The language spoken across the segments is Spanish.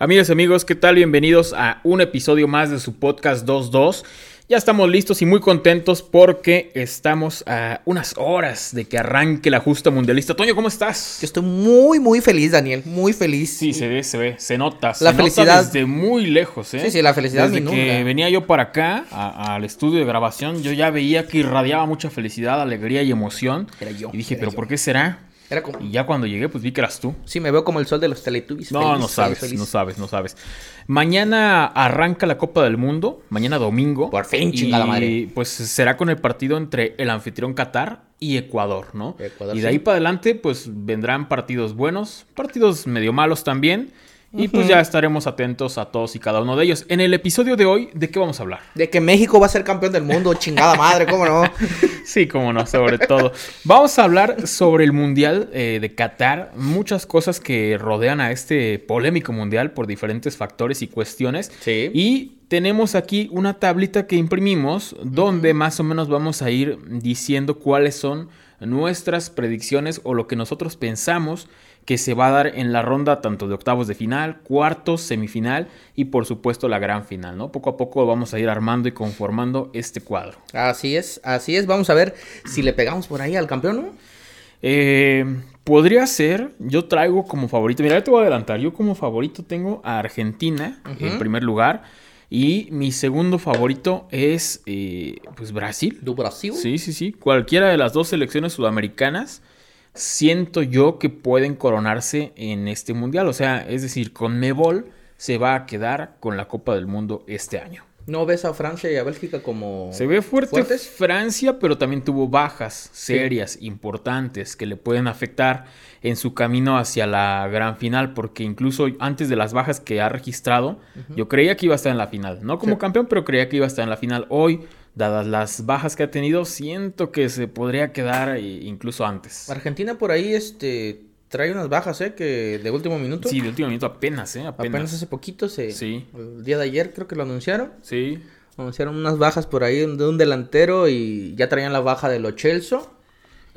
Amigas y amigos, ¿qué tal? Bienvenidos a un episodio más de su podcast 22. Ya estamos listos y muy contentos porque estamos a unas horas de que arranque la justa mundialista. Toño, ¿cómo estás? Yo estoy muy, muy feliz, Daniel. Muy feliz. Sí, se ve, se ve, se nota. La se felicidad. Nota desde muy lejos, ¿eh? Sí, sí, la felicidad Desde que venía yo para acá, al estudio de grabación, yo ya veía que irradiaba mucha felicidad, alegría y emoción. Era yo, Y dije, ¿pero yo. por qué será? Era como... Y ya cuando llegué, pues vi que eras tú. Sí, me veo como el sol de los Teletubbies. No, Feliz, no sabes, feliz. no sabes, no sabes. Mañana arranca la Copa del Mundo, mañana domingo. Por fin, y, chingada madre. pues será con el partido entre el anfitrión Qatar y Ecuador, ¿no? Ecuador, y de sí. ahí para adelante, pues vendrán partidos buenos, partidos medio malos también. Y pues ya estaremos atentos a todos y cada uno de ellos. En el episodio de hoy, ¿de qué vamos a hablar? De que México va a ser campeón del mundo, chingada madre, ¿cómo no? Sí, como no, sobre todo. Vamos a hablar sobre el Mundial eh, de Qatar, muchas cosas que rodean a este polémico Mundial por diferentes factores y cuestiones. Sí. Y tenemos aquí una tablita que imprimimos donde más o menos vamos a ir diciendo cuáles son nuestras predicciones o lo que nosotros pensamos que se va a dar en la ronda tanto de octavos de final, cuartos, semifinal y por supuesto la gran final, ¿no? Poco a poco vamos a ir armando y conformando este cuadro. Así es, así es. Vamos a ver si le pegamos por ahí al campeón, ¿no? Eh, podría ser, yo traigo como favorito, mira, yo te voy a adelantar, yo como favorito tengo a Argentina en primer lugar y mi segundo favorito es eh, pues Brasil. ¿Du Brasil? Sí, sí, sí, cualquiera de las dos selecciones sudamericanas siento yo que pueden coronarse en este mundial, o sea, es decir, con Mebol se va a quedar con la Copa del Mundo este año. ¿No ves a Francia y a Bélgica como... Se ve fuerte ¿Fuertes? Francia, pero también tuvo bajas serias, importantes, que le pueden afectar en su camino hacia la gran final, porque incluso antes de las bajas que ha registrado, yo creía que iba a estar en la final. No como Sí. campeón, pero creía que iba a estar en la final. Hoy, dadas las bajas que ha tenido, siento que se podría quedar eh, incluso antes. Argentina por ahí, este, trae unas bajas, ¿eh? Que de último minuto. Sí, de último minuto apenas, ¿eh? Apenas. Apenas hace poquito se... Sí. El día de ayer creo que lo anunciaron. Sí. Anunciaron unas bajas por ahí de un delantero y ya traían la baja de Lo Celso.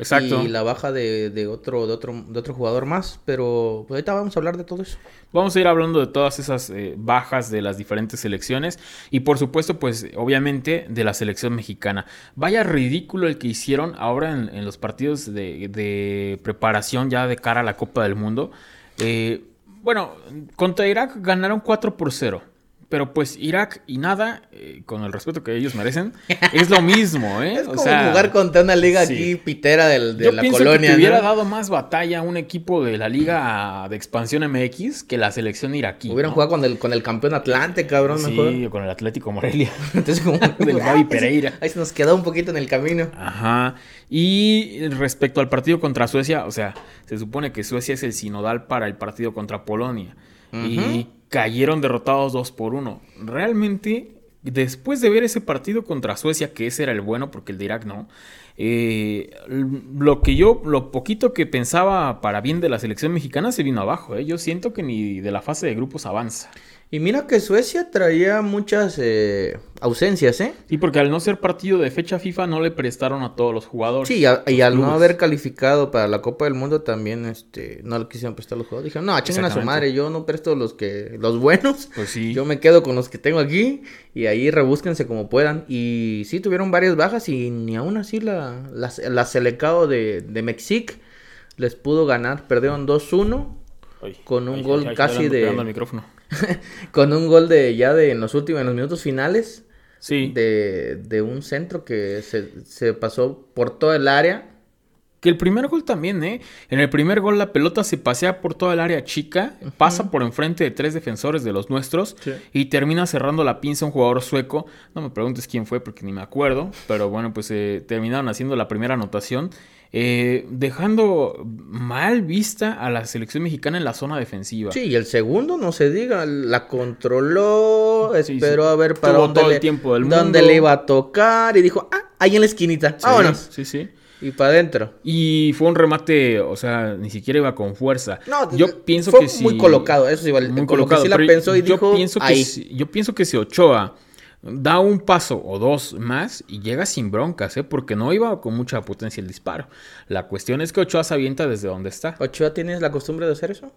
Exacto. Y la baja de, de otro, de otro, de otro jugador más. Pero pues ahorita vamos a hablar de todo eso. Vamos a ir hablando de todas esas eh, bajas de las diferentes selecciones y por supuesto pues obviamente de la selección mexicana. Vaya ridículo el que hicieron ahora en, en los partidos de, de preparación ya de cara a la Copa del Mundo. Eh, bueno, contra Irak ganaron 4 por 0. Pero pues Irak y nada, eh, con el respeto que ellos merecen, es lo mismo, ¿eh? Es como jugar contra una liga sí. aquí pitera del, de Yo la pienso colonia. que te hubiera ¿no? dado más batalla a un equipo de la Liga de Expansión MX que la selección iraquí. Hubieran ¿no? jugado con el, con el campeón Atlante, cabrón, Sí, mejor. o con el Atlético Morelia. Entonces, como... Del Gaby Pereira. Ahí se nos quedó un poquito en el camino. Ajá. Y respecto al partido contra Suecia, o sea, se supone que Suecia es el sinodal para el partido contra Polonia. Y cayeron derrotados 2 por 1. Realmente, después de ver ese partido contra Suecia, que ese era el bueno, porque el de Irak no, eh, lo que yo, lo poquito que pensaba para bien de la selección mexicana se vino abajo. ¿eh? Yo siento que ni de la fase de grupos avanza. Y mira que Suecia traía muchas eh, ausencias, ¿eh? Sí, porque al no ser partido de fecha FIFA no le prestaron a todos los jugadores. Sí, y, a- y al no haber calificado para la Copa del Mundo también, este, no le quisieron prestar los jugadores. Dijeron, no, chingan a su madre, yo no presto los que, los buenos. Pues sí. Yo me quedo con los que tengo aquí y ahí rebúsquense como puedan. Y sí, tuvieron varias bajas y ni aún así la, la, la Selecao de, de Mexic les pudo ganar. Perdieron 2-1 Ay, con un ay, gol ay, casi de- al micrófono. con un gol de ya de en los últimos, en los minutos finales Sí. de, de un centro que se, se pasó por todo el área. Que el primer gol también, ¿eh? En el primer gol la pelota se pasea por toda el área chica, pasa por enfrente de tres defensores de los nuestros Sí. y termina cerrando la pinza un jugador sueco. No me preguntes quién fue porque ni me acuerdo, pero bueno, pues eh, terminaron haciendo la primera anotación, eh, dejando mal vista a la selección mexicana en la zona defensiva. Sí, y el segundo, no se diga, la controló, Sí, esperó sí. a ver para Tuvo dónde, todo el le, tiempo del dónde mundo. le iba a tocar y dijo, ah, ahí en la esquinita, Sí, vámonos. Sí, sí. Y para adentro. Y fue un remate, o sea, ni siquiera iba con fuerza. No, yo pienso fue que sí. muy colocado, eso sí, vale, muy colocado. sí la pensó y yo dijo, pienso que ahí. si- yo pienso que si Ochoa da un paso o dos más y llega sin broncas, ¿eh? porque no iba con mucha potencia el disparo. La cuestión es que Ochoa se avienta desde donde está. ¿Ochoa tienes la costumbre de hacer eso?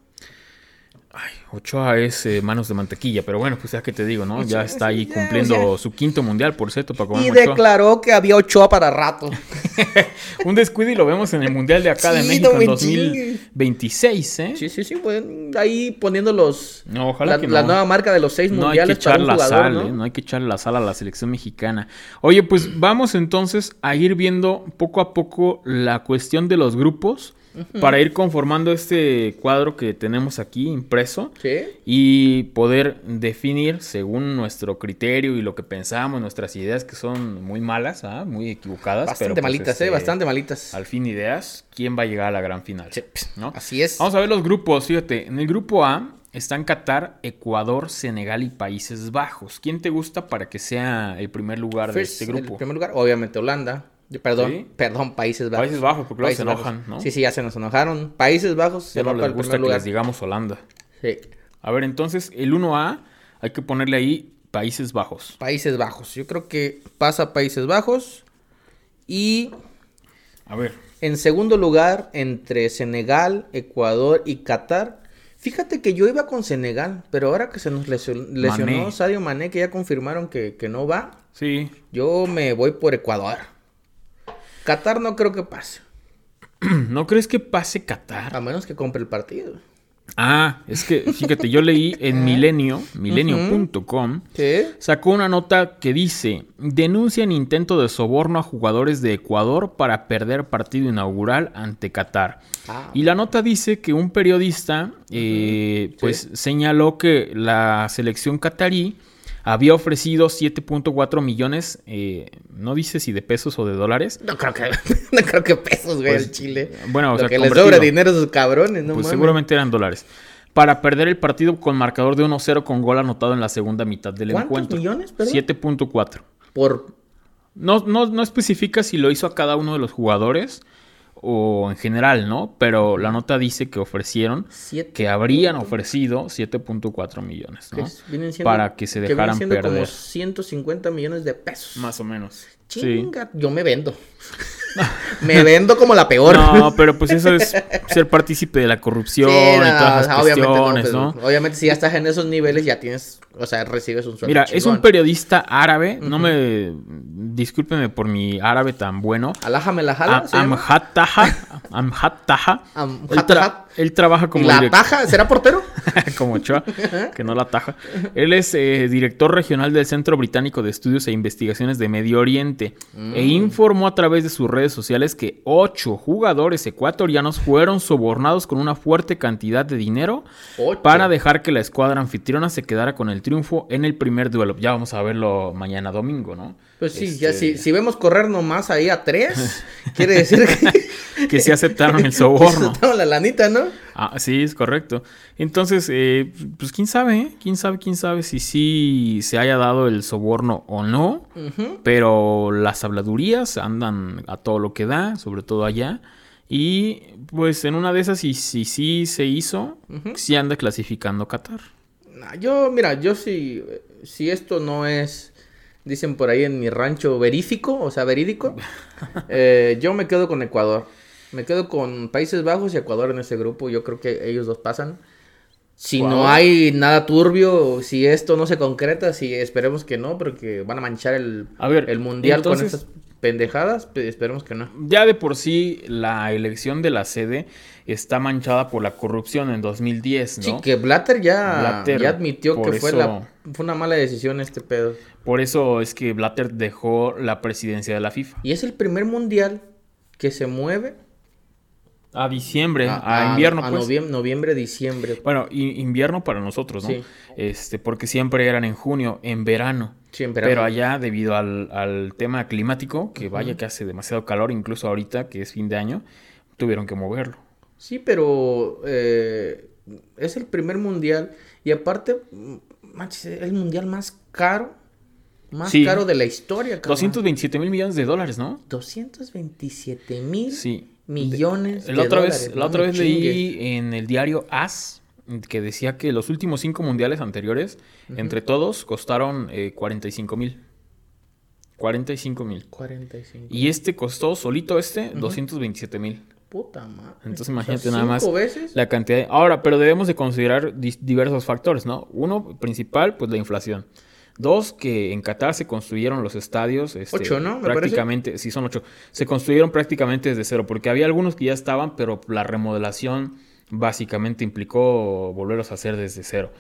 Ay, Ochoa es eh, manos de mantequilla, pero bueno, pues ya que te digo, ¿no? ya Ochoa, está ahí ya, cumpliendo su quinto mundial, por cierto, para comer Y Ochoa. declaró que había Ochoa para rato. Un descuido y lo vemos en el mundial de acá de México no en me chingues. 2026, ¿eh? Sí, sí, sí, pues ahí poniendo los No, ojalá la, que la no. nueva marca de los seis No hay que mundiales echar para un la jugador, sal, ¿no? ¿eh? No hay que echarle la sal a la selección mexicana. Oye, pues vamos entonces a ir viendo poco a poco la cuestión de los grupos para ir conformando este cuadro que tenemos aquí impreso Sí. y poder definir según nuestro criterio y lo que pensamos, nuestras ideas que son muy malas, ¿ah? muy equivocadas. Bastante pero, pues, malitas, este, eh, bastante malitas. Al fin ideas, ¿quién va a llegar a la gran final? Sí, ¿no? Así es. Vamos a ver los grupos, fíjate. En el grupo A están Qatar, Ecuador, Senegal y Países Bajos. ¿Quién te gusta para que sea el primer lugar de First, este grupo? primer lugar, obviamente Holanda. Perdón, Sí. perdón, Países Bajos. Países Bajos, porque luego se Bajos. enojan, ¿no? Sí, sí, ya se nos enojaron. Países Bajos se Ya va no para el gusta primer que lugar. les digamos Holanda. Sí. A ver, entonces, el 1A hay que ponerle ahí Países Bajos. Países Bajos. Yo creo que pasa Países Bajos. Y A ver, en segundo lugar, entre Senegal, Ecuador y Qatar. Fíjate que yo iba con Senegal, pero ahora que se nos lesio- lesionó Mané. Sadio Mané, que ya confirmaron que, que no va, sí. yo me voy por Ecuador. Qatar no creo que pase, ¿No crees que pase Qatar? a menos que compre el partido. Ah, es que, fíjate, yo leí en Milenio, milenio.com, sacó una nota que dice, denuncian intento de soborno a jugadores de Ecuador para perder partido inaugural ante Qatar. Ah. Y la nota dice que un periodista eh, pues señaló que la selección catarí había ofrecido 7.4 millones, eh, no dice si de pesos o de dólares, No creo que, no creo que pesos, güey, Pues, el Chile. bueno, o Lo sea, que les sobra dinero a esos cabrones, no pues mames. seguramente eran dólares, para perder el partido con marcador de 1-0 con gol anotado en la segunda mitad del ¿Cuántos encuentro. millones, perdón? 7.4. Por No, no, no especifica si lo hizo a cada uno de los jugadores o en general, ¿no? Pero la nota dice que ofrecieron, siete. que habrían ofrecido 7.4 millones, que ¿no? vienen siendo- Para que se dejaran como perder. 150 millones de pesos. Más o menos. Sí. Chinga, yo me vendo. me vendo como la peor. No, pero pues eso es ser partícipe de la corrupción Sí, y no, todas las obviamente no, cuestiones, pero ¿no? Obviamente si ya estás en esos niveles ya tienes, o sea, recibes un sueldo Mira, es un periodista árabe, no me... Discúlpeme por mi árabe tan bueno. Alájame la jala, Am- ¿se llama? Amjad Taha. Amjad Taha. Él, trabaja ¿Y como la taja? ¿Será portero? como Ochoa, que no la taja. Él es eh, director regional del Centro Británico de Estudios e Investigaciones de Medio Oriente Mm. e informó a través de sus redes sociales que ocho jugadores ecuatorianos fueron sobornados con una fuerte cantidad de dinero Ocho. para dejar que la escuadra anfitriona se quedara con el triunfo en el primer duelo. Ya vamos a verlo mañana domingo, ¿no? Pues sí, Este, ya si, si vemos correr nomás ahí a tres, quiere decir que... Que sí aceptaron el soborno. Aceptaron la lanita, ¿no? Ah, sí, es correcto. Entonces, eh, pues quién sabe, ¿eh? quién sabe, quién sabe si sí se haya dado el soborno o no. Pero las habladurías andan a todo lo que da, sobre todo allá. Y pues en una de esas, si sí si, se hizo, Ujú. sí anda clasificando Qatar. Nah, Yo, mira, yo si, si esto no es, dicen por ahí en mi rancho, verífico, o sea, verídico, eh, yo me quedo con Ecuador. Me quedo con Países Bajos y Ecuador en ese grupo. Yo creo que ellos dos pasan. Si no hay nada turbio, si esto no se concreta, si esperemos que no, porque van a manchar el, A ver, el mundial entonces- con estas pendejadas, pe- esperemos que no. Ya de por sí la elección de la sede está manchada por la corrupción en 2010, ¿no? Sí, que Blatter ya, Blatter, ya admitió que fue, eso- la, fue una mala decisión este pedo. Por eso es que Blatter dejó la presidencia de la FIFA. Y es el primer mundial que se mueve A diciembre, a, invierno, a pues. noviem- noviembre, diciembre. Bueno, invierno para nosotros, ¿no? Sí. Este, porque siempre eran en junio, en verano. Siempre. Pero allá, debido al, al tema climático, que vaya que hace demasiado calor, incluso ahorita, que es fin de año, tuvieron que moverlo. Sí, pero eh, es el primer mundial. Y aparte, manches, es el mundial más caro. Más Sí. caro de la historia, cabrón. 227 mil millones de dólares, ¿no? 227 mil Sí. Millones La de otra dólares. vez, la no otra vez chingue. leí en el diario AS que decía que los últimos cinco mundiales anteriores, entre todos, costaron eh, 45 mil. 45 mil. 45. Y este costó solito este 227 mil. Puta madre. Entonces O sea, imagínate nada más ¿cinco veces? la cantidad. de- Ahora, pero debemos de considerar diversos factores, ¿no? Uno principal, pues la inflación. Dos, que en Qatar se construyeron los estadios. este, Ocho, ¿no? Me parece. prácticamente, sí, son ocho. Se construyeron prácticamente desde cero, porque había algunos que ya estaban, pero la remodelación básicamente implicó volverlos a hacer desde cero.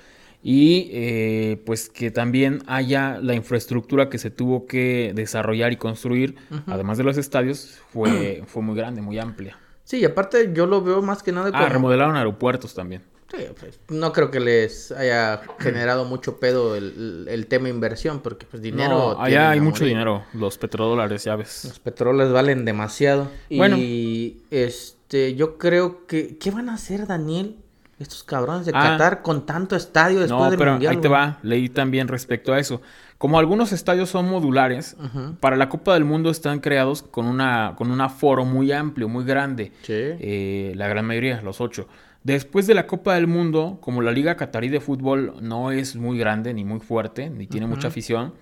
Y eh, pues que también haya la infraestructura que se tuvo que desarrollar y construir, además de los estadios, fue, fue muy grande, muy amplia. Sí, y aparte yo lo veo más que nada como... Ah, remodelaron aeropuertos también. Sí, pues, no creo que les haya generado mucho pedo el, el tema inversión, porque pues dinero... No, allá hay mucho morir. dinero. Los petrodólares, ya ves. Los petróleos valen demasiado. Bueno. Y este, yo creo que... ¿Qué van a hacer, Daniel? Estos cabrones de Ah. Qatar con tanto estadio después No, del pero Mundial. ahí te va. Leí también respecto a eso. Como algunos estadios son modulares, para la Copa del Mundo están creados con, una, con un aforo muy amplio, muy grande. Sí. Eh, la gran mayoría, los ocho. Después de la Copa del Mundo, como la Liga Catarí de Fútbol no es muy grande ni muy fuerte, ni tiene mucha afición,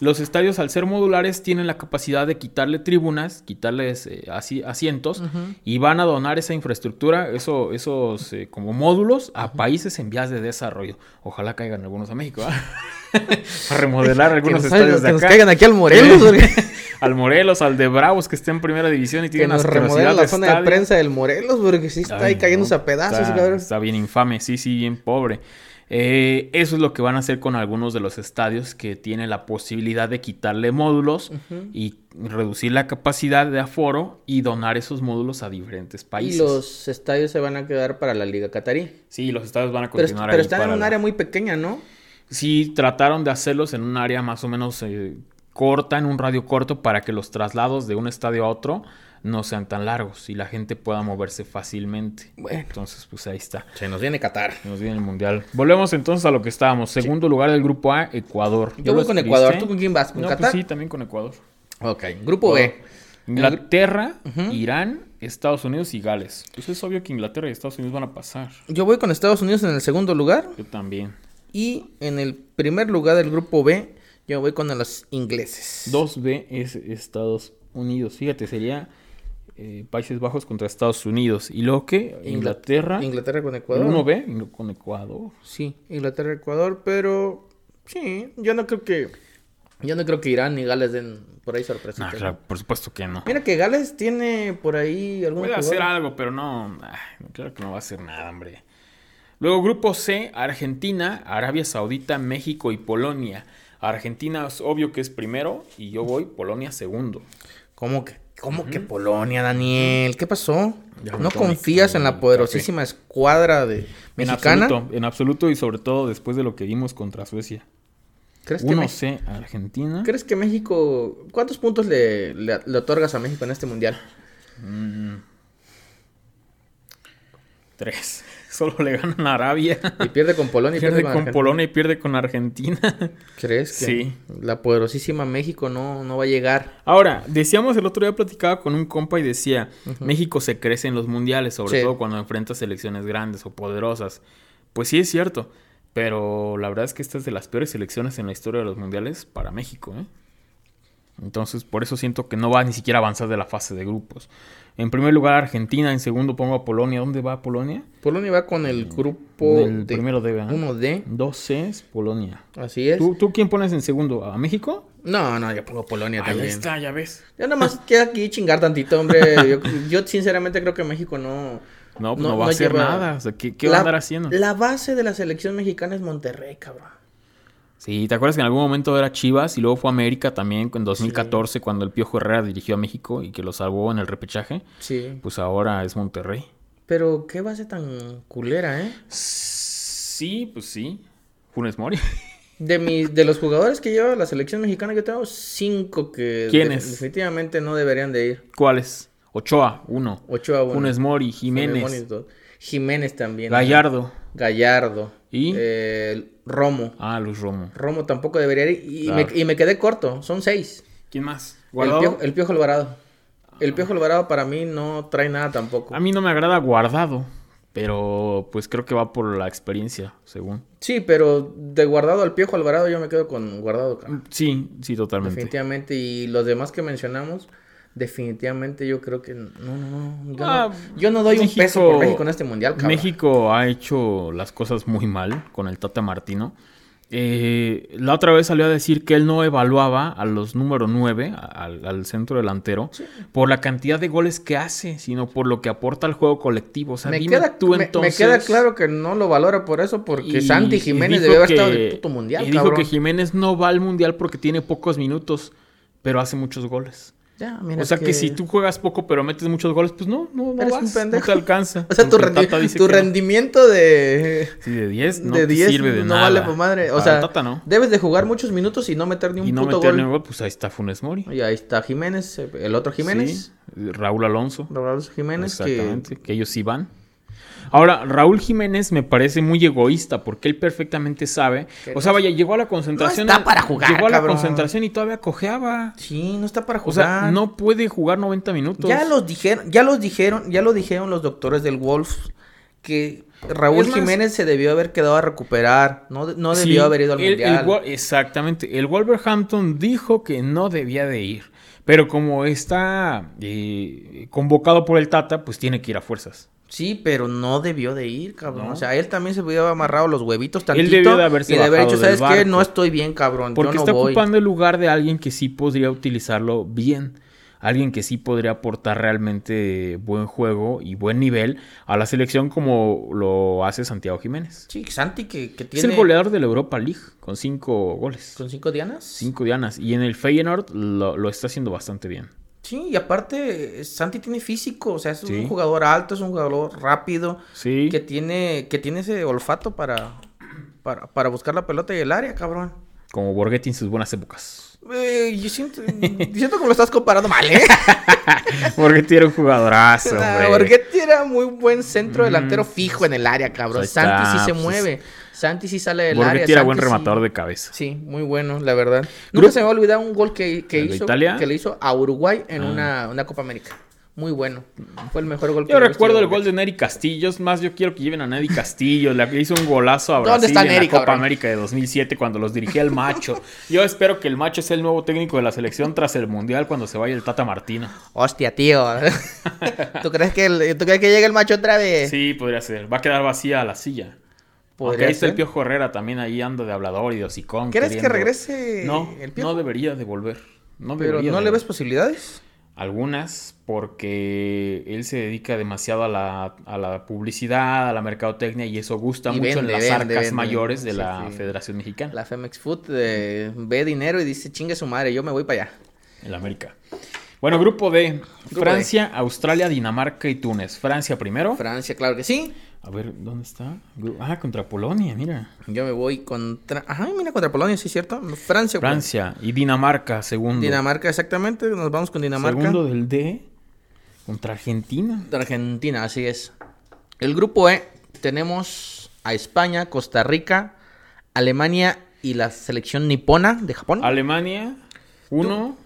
los estadios al ser modulares tienen la capacidad de quitarle tribunas, quitarles eh, asi- asientos y van a donar esa infraestructura, eso, esos eh, como módulos a países en vías de desarrollo. Ojalá caigan algunos a México, ¿ah? a remodelar algunos que nos, estadios de que nos acá. caigan aquí al Morelos, porque al Morelos, al de Bravos que esté en primera división y que tienen nos asquerosidad remodelen la de zona de prensa del Morelos, porque sí está ahí Ay, cayéndose no, a pedazos, está bien infame, sí, sí, bien pobre. Eh, eso es lo que van a hacer con algunos de los estadios que tienen la posibilidad de quitarle módulos y reducir la capacidad de aforo y donar esos módulos a diferentes Y países. los estadios se van a quedar para la Liga Catarí. Sí, los estadios van a Pero, continuar pero ahí están en un la- área muy pequeña, ¿no? Sí, trataron de hacerlos en un área más o menos eh, corta, en un radio corto, para que los traslados de un estadio a otro no sean tan largos y la gente pueda moverse fácilmente. Bueno. Entonces, pues ahí está. Se nos viene Qatar. Nos viene el mundial. Volvemos entonces a lo que estábamos. Segundo lugar del grupo A, Ecuador. ¿Ya Yo voy con? Ecuador. ¿Tú con quién vas? ¿Con No, pues Qatar? sí, también con Ecuador. Ok. Grupo B. Inglaterra. Irán, Estados Unidos y Gales. Pues es obvio que Inglaterra y Estados Unidos van a pasar. Yo voy con Estados Unidos en el segundo lugar. Yo también. Y en el primer lugar del grupo B, yo voy con los ingleses. 2B es Estados Unidos. Fíjate, sería eh, Países Bajos contra Estados Unidos. ¿Y luego qué? Inglaterra. Inglaterra con Ecuador. 1B con Ecuador. Sí, Inglaterra, Ecuador, pero sí, yo no creo que yo no creo que Irán ni Gales den por ahí sorpresa. No, claro, por supuesto que no. Mira que Gales tiene por ahí algún Puede hacer algo, pero no. ay, claro que no va a hacer nada, hombre. Luego, grupo C: Argentina, Arabia Saudita, México y Polonia. Argentina es obvio que es primero y yo voy Polonia segundo. ¿Cómo que cómo que Polonia, Daniel? ¿Qué pasó? Ya ¿No confías en la poderosísima escuadra de En mexicana? absoluto, en absoluto y sobre todo después de lo que vimos contra Suecia. ¿Crees que, 1C Argentina. ¿Crees que México cuántos puntos le, le- le otorgas a México en este mundial? Mm. Tres. Solo le ganan a Arabia. Y pierde con Polonia y Pierde con Argentina. Polonia y pierde con Argentina. ¿Crees que Sí. la poderosísima México no, no va a llegar? Ahora, decíamos el otro día platicaba con un compa y decía, México se crece en los mundiales, sobre Sí. todo cuando enfrenta selecciones grandes o poderosas. Pues sí es cierto, pero la verdad es que esta es de las peores selecciones en la historia de los mundiales para México, ¿eh? Entonces, por eso siento que no va ni siquiera a avanzar de la fase de grupos. En primer lugar, Argentina, en segundo pongo a Polonia. ¿Dónde va Polonia? Polonia va con el grupo El de primero debe, ¿ah? 1D, 2C es Polonia. así es. ¿Tú, ¿Tú quién pones en segundo? ¿A México? No, no, yo pongo Polonia Ahí también. está, ya ves. Ya nada más queda aquí chingar tantito, hombre. Yo, yo sinceramente creo que México no... No, pues No- no, va no a hacer lleva- nada. O sea, ¿qué, qué va La- a andar haciendo? La base de la selección mexicana es Monterrey, cabrón. Sí, ¿te acuerdas que en algún momento era Chivas y luego fue América también en 2014 cuando el Piojo Herrera dirigió a México y que lo salvó en el repechaje? Sí. Pues ahora es Monterrey. Pero qué base tan culera, ¿eh? Sí, pues sí. Funes Mori. De, mis, de los jugadores que lleva la selección mexicana, yo tengo cinco que definitivamente no deberían de ir. ¿Cuáles? Ochoa, uno. 8 a 1. Funes Mori, Jiménez, Jiménez también. Gallardo Gallardo. y... Eh, Romo. Ah, Luis Romo. Romo tampoco debería ir. Y, Claro. me, y me quedé corto. Son seis. ¿Quién más? El ¿Guardado? Piojo, el Piojo Alvarado. El Piojo Alvarado para mí no trae nada tampoco. A mí no me agrada Guardado, pero pues creo que va por la experiencia, según. Sí, pero de guardado al Piojo Alvarado yo me quedo con guardado. cara. Sí, sí, totalmente. Definitivamente. Y los demás que mencionamos, definitivamente yo creo que no, no, no. Yo, Ah, no, yo no doy un peso por México en este mundial, cabrón. México ha hecho las cosas muy mal con el Tata Martino. Eh, la otra vez salió a decir que él no evaluaba a los número 9, al, al centro delantero, por la cantidad de goles que hace, sino por lo que aporta al juego colectivo. O sea, me, dime queda, tú me- me entonces. queda claro que no lo valora por eso, porque Y- Santi Jiménez debió haber estado del puto mundial, Y dijo cabrón. que Jiménez no va al mundial porque tiene pocos minutos, pero hace muchos goles. Ya, mira o sea que... si tú juegas poco pero metes muchos goles, pues no, no, no Eres vas, un pendejo. no te alcanza. O sea, tu, rendi- que no. rendimiento de... Sí, de 10 no de te 10 sirve de no nada. vale por madre. O Para sea, el Tata no. debes de jugar muchos minutos y no meter ni un Y no puto meter gol. ni un gol, pues ahí está Funes Mori. Y ahí está Jiménez, el otro Jiménez. Sí, Raúl Alonso. Raúl Jiménez, que Exactamente, que... ellos sí van. Ahora, Raúl Jiménez me parece muy egoísta porque él perfectamente sabe. O sea, vaya, llegó a la concentración. no está para jugar, Llegó a la cabrón. concentración y todavía cojeaba. Sí, no está para O jugar. sea, no puede jugar 90 minutos. Ya los dijeron, ya los dijeron, ya lo dijeron los doctores del Wolf que Raúl más- Jiménez se debió haber quedado a recuperar, no, no Sí, debió haber ido al el- mundial. Exactamente. El Wolverhampton dijo que no debía de ir. Pero como está eh, convocado por el Tata, pues tiene que ir a fuerzas. Sí, pero no debió de ir, cabrón. No. O sea, él también se haber amarrado los huevitos tantito. debió de haberse y de haber dicho, ¿sabes qué? No estoy bien, cabrón. Porque yo no está voy. ocupando el lugar de alguien que sí podría utilizarlo bien. Alguien que sí podría aportar realmente buen juego y buen nivel a la selección como lo hace Santiago Jiménez. Sí, Santi que, que Es tiene... el goleador de la Europa League con cinco goles. ¿Con cinco dianas? Cinco dianas. Y en el Feyenoord lo, lo está haciendo bastante bien. Sí, y aparte, Santi tiene físico. O sea, es Sí. un jugador alto, es un jugador rápido. Sí. Que tiene, que tiene ese olfato para, para, para buscar la pelota y el área, cabrón. Como Borghetti en sus buenas épocas. Eh, yo siento, que lo estás comparando mal, ¿eh? Borghetti era un jugadorazo, Ah, hombre. Borghetti era muy buen centro delantero fijo en el área, cabrón. Santi sí se pues, mueve. Santi sí sale del área. Borghetti era buen Santi sí- rematador de cabeza. Sí, muy bueno, la verdad. Nunca Grupo- se me va a olvidar un gol que, que ¿El de hizo, que le hizo a Uruguay en Ah. una, una Copa América. Muy bueno. Fue el mejor gol que Yo he visto recuerdo el gol de Neri Castillo. Es más, yo quiero que lleven a Neri Castillo. Le hizo un golazo a ¿Dónde Brasil está en Neri, la Copa cabrón? América de 2007 cuando los dirigía el Macho. Yo espero que el Macho sea el nuevo técnico de la selección tras el Mundial cuando se vaya el Tata Martino. Hostia, tío. ¿Tú crees que el- ¿Tú crees que llega el macho otra vez? Sí, podría ser. Va a quedar vacía la silla. Porque ahí está el. Piojo Herrera también ahí anda de hablador y de hocicón. ¿Quieres que regrese No, el Piojo? no debería de volver. No Pero ¿no de- le ves posibilidades? Algunas, porque él se dedica demasiado a la, a la publicidad, a la mercadotecnia y eso gusta Y mucho vende, en las vende, arcas vende. mayores de Sí, la sí. Federación Mexicana, La Femex Food eh, ve dinero y dice, chingue su madre, yo me voy para allá. en América. Bueno, grupo D, Grupo Francia, Australia, Dinamarca y Túnez. Francia primero. Francia, claro que sí. A ver, ¿dónde está? Ah, contra Polonia, mira. Yo me voy contra... Ajá, mira, contra Polonia, sí, ¿cierto? Francia. Francia y Dinamarca, segundo. Dinamarca, exactamente. Nos vamos con Dinamarca. Segundo del D, contra Argentina. De Argentina, así es. El grupo E, tenemos a España, Costa Rica, Alemania y la selección nipona de Japón. Alemania, uno,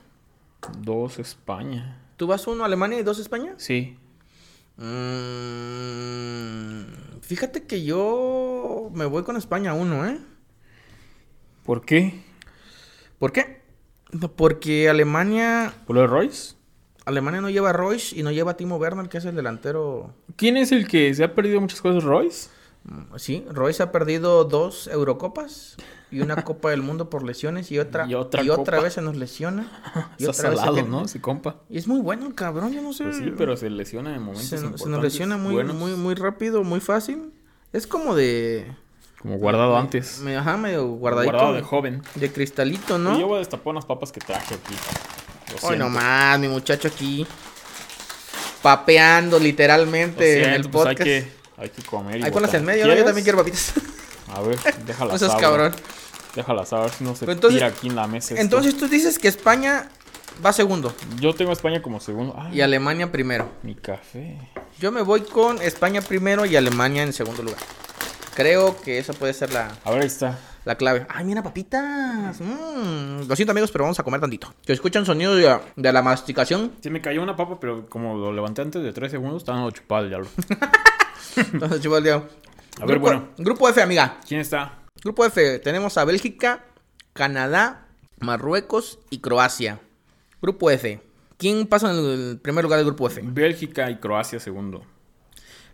dos, España. ¿Tú vas uno Alemania y dos España? Sí. Mm, fíjate que yo me voy con España uno, ¿eh? ¿Por qué? ¿Por qué? Porque Alemania, ¿Por lo de Royce? Alemania no lleva a Royce y no lleva a Timo Werner, que es el delantero. ¿Quién es el que se ha perdido muchas cosas, Royce? Sí, Royce ha perdido dos Eurocopas y una Copa del Mundo por lesiones y otra Y otra vez se nos lesiona. Y Está otra vez se salado, ¿no? Se compa. Y es muy bueno el cabrón, yo no sé. Pues sí, pero se lesiona en momentos se, se nos lesiona muy, buenos, muy, muy rápido, muy fácil. Es como de. Como guardado antes. me- ajá, medio guardadito. Guardado de joven. de cristalito, Y ¿no? Yo voy a destapar unas papas que traje aquí. Hoy nomás, mi muchacho aquí. Papeando literalmente en el siento, pues hay podcast. que, hay que comer. y Ahí botar. en medio, ¿no? yo también quiero papitas. A ver, déjala No seas abro. cabrón. Déjala saber si no se Entonces- tira aquí en la mesa. esto. Entonces tú dices que España va segundo Yo tengo a España como segundo. Ah, y Alemania primero. mi café. Yo me voy con España primero y Alemania en segundo lugar. Creo que esa puede ser la, A ver, ahí está. la clave. Ay, mira, papitas. Mm, Lo siento, amigos, pero vamos a comer tantito. Que escuchan sonido de, de la masticación. Se me cayó una papa, pero como lo levanté antes de 3 segundos, estaba chupado el diablo. Entonces, chivo el día. A ver, Grupo- bueno. Grupo F, amiga. ¿Quién está? Grupo F, tenemos a Bélgica, Canadá, Marruecos y Croacia. Grupo F. ¿Quién pasa en el primer lugar del grupo F? Bélgica y Croacia segundo.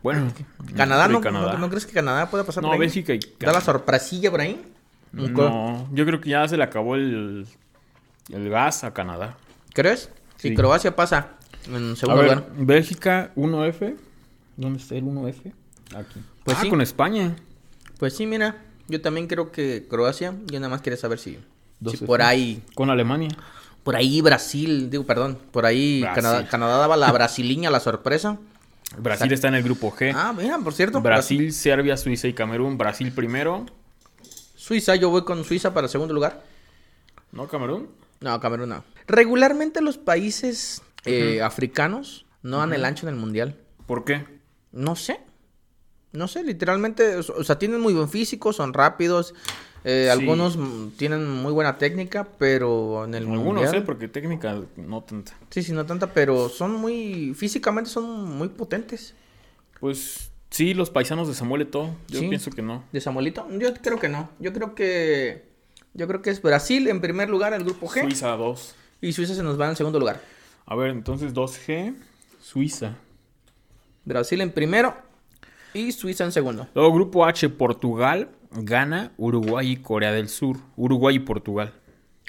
Bueno, ¿Canadá no, que Canadá. ¿no, no crees que Canadá pueda pasar No, por ahí? Bélgica y ¿Da la Canadá. sorpresilla por ahí? No, yo creo que ya se le acabó el, el gas a Canadá. ¿Crees? Si Sí. Croacia pasa en A segundo ver, lugar. Bélgica 1F. ¿Dónde está el 1F? Aquí. Pues ah, sí. con España. Pues sí, mira. Yo también creo que Croacia. Yo nada más quería saber si, por ahí. Con Alemania. Por ahí Brasil, digo, perdón. Por ahí. Canadá, Canadá daba la brasiliña, la sorpresa. Brasil está en el grupo G. Ah, mira, por cierto. Brasil, Serbia, Suiza y Camerún. Brasil primero. Suiza, yo voy con Suiza para el segundo lugar. ¿No, Camerún? No, Camerún no. Regularmente los países eh, africanos no dan el ancho en el mundial. ¿Por qué? No sé. No sé, literalmente, o sea, tienen muy buen físico, son rápidos. eh, Sí. Algunos tienen muy buena técnica, pero en el Algunos mundial... sé, porque técnica no tanta. Sí, sí, no tanta, pero son muy... Físicamente son muy potentes. Pues sí, los paisanos de Samuel Eto'o. Yo Sí. pienso que no. ¿De Samuelito? Yo creo que no. Yo creo que... Yo creo que es Brasil en primer lugar, el grupo G. Suiza 2. Y Suiza se nos va en segundo lugar. A ver, entonces 2G, Suiza. Brasil en primero y Suiza en segundo. Luego grupo H, Portugal, Ghana, Uruguay y Corea del Sur. Uruguay y Portugal.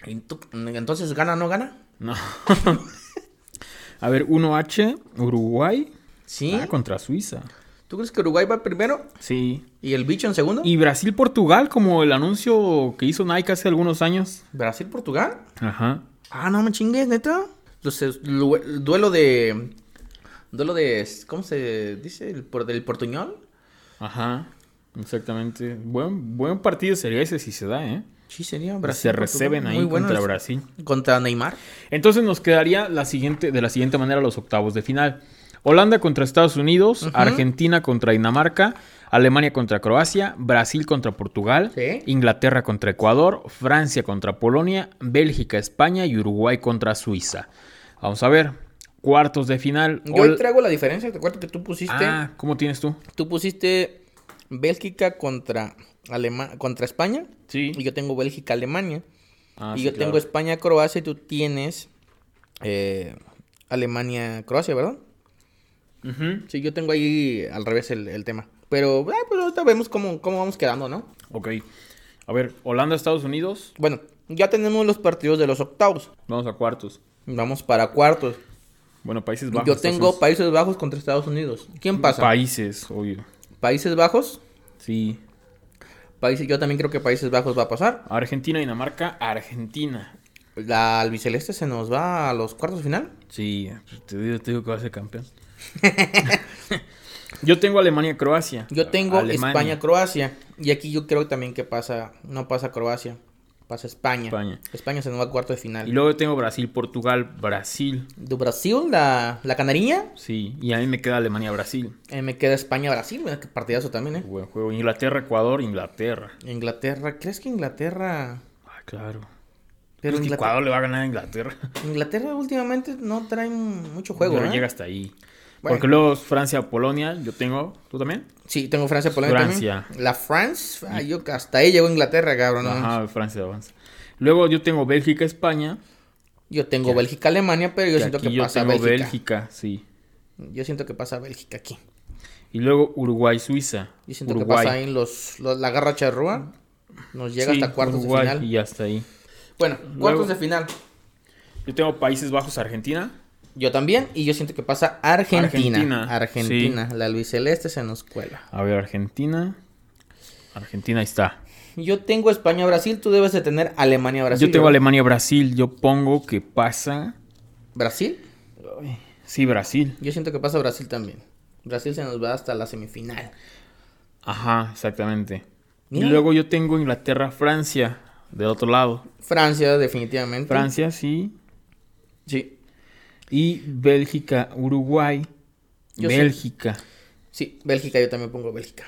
¿Y tú- Entonces, ¿gana o no gana? No. A ver, 1H, Uruguay. Sí. Ah, contra Suiza. ¿Tú crees que Uruguay va primero Sí. y el bicho en segundo? Y Brasil-Portugal, como el anuncio que hizo Nike hace algunos años. ¿Brasil-Portugal? Ajá. Ah, no me chingues, neta. Entonces, lu- duelo de... Duelo de... ¿Cómo se dice? ¿El, por, ¿Del portuñol? Ajá. Exactamente. Buen, buen partido sería ese si se da, ¿eh? Sí, sería se Brasil. reciben ahí bueno contra Brasil. Contra Neymar. Entonces nos quedaría la siguiente, de la siguiente manera los octavos de final. Holanda contra Estados Unidos. Argentina contra Dinamarca, Alemania contra Croacia, Brasil contra Portugal, Sí. Inglaterra contra Ecuador, Francia contra Polonia, Bélgica, España y Uruguay contra Suiza. Vamos a ver, cuartos de final. Yo hoy traigo la diferencia. Te acuerdo que tú pusiste... Ah, ¿cómo tienes tú? Tú pusiste Bélgica contra, Alema- contra España. Sí. Y yo tengo Bélgica-Alemania. Ah, y sí, yo claro. tengo España-Croacia y tú tienes eh, Alemania-Croacia, ¿verdad? Ujú. Sí, yo tengo ahí al revés el, el tema. Pero, ah, pues ahorita vemos cómo, cómo vamos quedando, ¿no? Ok. A ver, Holanda, Estados Unidos, Bueno, ya tenemos los partidos de los octavos. vamos a cuartos. Vamos para cuartos. Bueno, Países Bajos. yo tengo. Países Bajos contra Estados Unidos. ¿Quién pasa? Países, obvio. Países Bajos. Sí. Países, yo también creo que Países Bajos va a pasar. Argentina, Dinamarca, Argentina. La albiceleste se nos va a los cuartos de final. Sí, te digo, te digo que va a ser campeón. yo tengo Alemania, Croacia. Yo tengo Alemania, España, Croacia. Y aquí yo creo también que pasa, no pasa Croacia, pasa España. España. España se nos va a cuarto de Y final. luego tengo Brasil, Portugal, Brasil. De Brasil, la, la canariña. Sí, y a mí me queda Alemania, Brasil. Eh, me queda España, Brasil. Mira qué partidazo también, ¿eh? Buen juego. Inglaterra, Ecuador, Inglaterra. Inglaterra, ¿crees que Inglaterra... Ah, claro. Pero Inglaterra, Ecuador le va a ganar a Inglaterra. Inglaterra últimamente no trae mucho juego, Pero ¿eh? llega hasta ahí. Bueno. Porque luego Francia, Polonia, yo tengo. ¿Tú también? Sí, tengo Francia, Polonia Francia. también. La France, ah, yo hasta ahí llegó Inglaterra, cabrón. Ajá, Francia avanza. Luego yo tengo Bélgica, España. Yo tengo Bélgica, Alemania, pero yo que siento que yo pasa tengo Bélgica. Bélgica, sí. Yo siento que pasa Bélgica aquí. Y luego Uruguay, Suiza. Yo siento Uruguay. que pasa ahí en los, los- la garra charrúa. Nos llega Sí, hasta cuartos Uruguay, de final. Y hasta ahí. Bueno, Luego- cuartos de final. Yo tengo Países Bajos, Argentina. Yo también. Y yo siento que pasa Argentina. Argentina, Argentina. La albiceleste se nos cuela. A ver, Argentina. Argentina ahí está. Yo tengo España-Brasil. Tú debes de tener Alemania-Brasil. yo tengo ¿verdad? Alemania, Brasil. Yo pongo que pasa. ¿Brasil? Sí, Brasil. Yo siento que pasa Brasil también. Brasil se nos va hasta la semifinal. Ajá, exactamente. Mira. Y luego yo tengo Inglaterra, Francia. Del otro lado. Francia, definitivamente. Francia, sí. Sí. Y Bélgica, Uruguay. Yo sé. Bélgica. Sí, Bélgica, yo también pongo Bélgica.